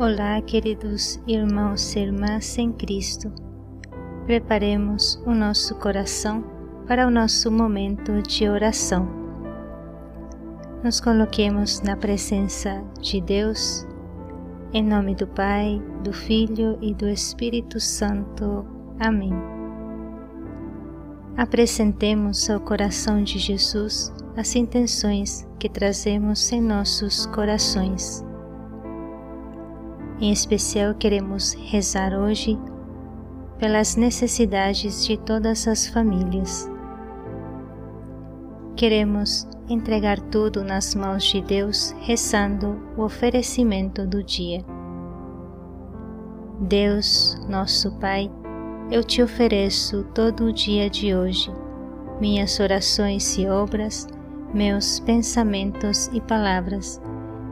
Olá, queridos irmãos e irmãs em Cristo. Preparemos o nosso coração para o nosso momento de oração. Nos coloquemos na presença de Deus, em nome do Pai, do Filho e do Espírito Santo. Amém. Apresentemos ao coração de Jesus as intenções que trazemos em nossos corações em especial, queremos rezar hoje pelas necessidades de todas as famílias. Queremos entregar tudo nas mãos de Deus, rezando o oferecimento do dia. Deus, nosso Pai, eu te ofereço todo o dia de hoje, minhas orações e obras, meus pensamentos e palavras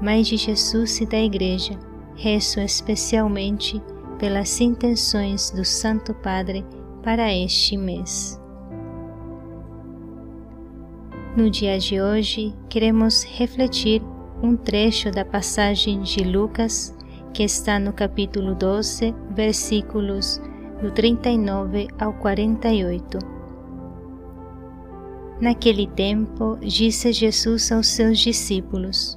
Mãe de Jesus e da Igreja, rezo especialmente pelas intenções do Santo Padre para este mês. No dia de hoje, queremos refletir um trecho da passagem de Lucas que está no capítulo 12, versículos do 39 ao 48. Naquele tempo, disse Jesus aos seus discípulos: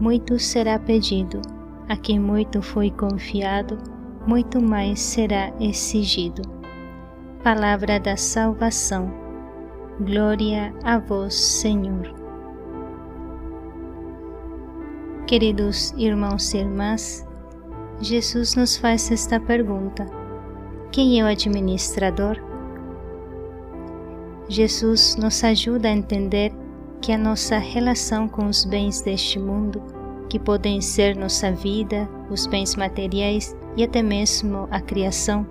muito será pedido, a quem muito foi confiado, muito mais será exigido. Palavra da salvação. Glória a vós, Senhor. Queridos irmãos e irmãs, Jesus nos faz esta pergunta: Quem é o administrador? Jesus nos ajuda a entender que a nossa relação com os bens deste mundo, que podem ser nossa vida, os bens materiais e até mesmo a criação,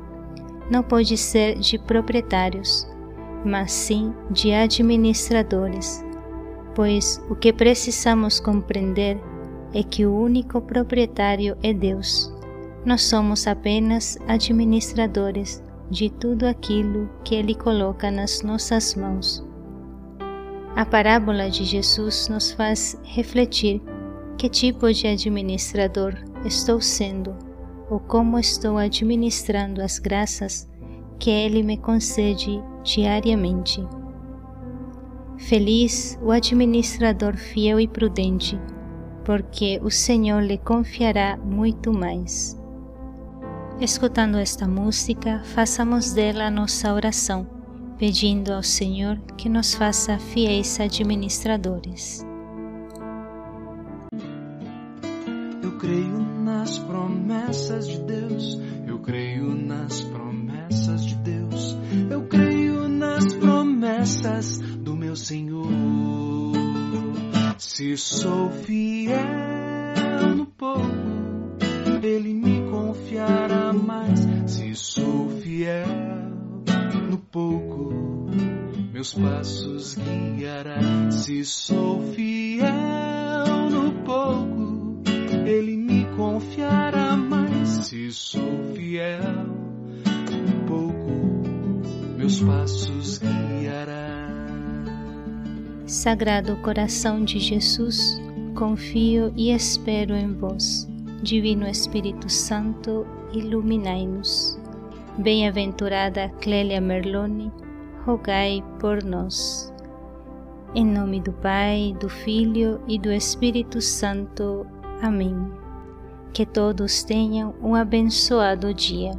não pode ser de proprietários, mas sim de administradores, pois o que precisamos compreender é que o único proprietário é Deus. Nós somos apenas administradores de tudo aquilo que Ele coloca nas nossas mãos. A parábola de Jesus nos faz refletir que tipo de administrador estou sendo ou como estou administrando as graças que Ele me concede diariamente. Feliz o administrador fiel e prudente, porque o Senhor lhe confiará muito mais. Escutando esta música, façamos dela nossa oração pedindo ao Senhor que nos faça fiéis administradores. Eu creio nas promessas de Deus, eu creio nas promessas de Deus, eu creio nas promessas do meu Senhor. Se sou fiel no pouco, meus passos guiará. Se sou fiel no pouco, Ele me confiará mais. Se sou fiel no pouco, meus passos guiará. Sagrado coração de Jesus, confio e espero em vós. Divino Espírito Santo, iluminai-nos. Bem-aventurada Clélia Merloni, rogai por nós. Em nome do Pai, do Filho e do Espírito Santo. Amém. Que todos tenham um abençoado dia.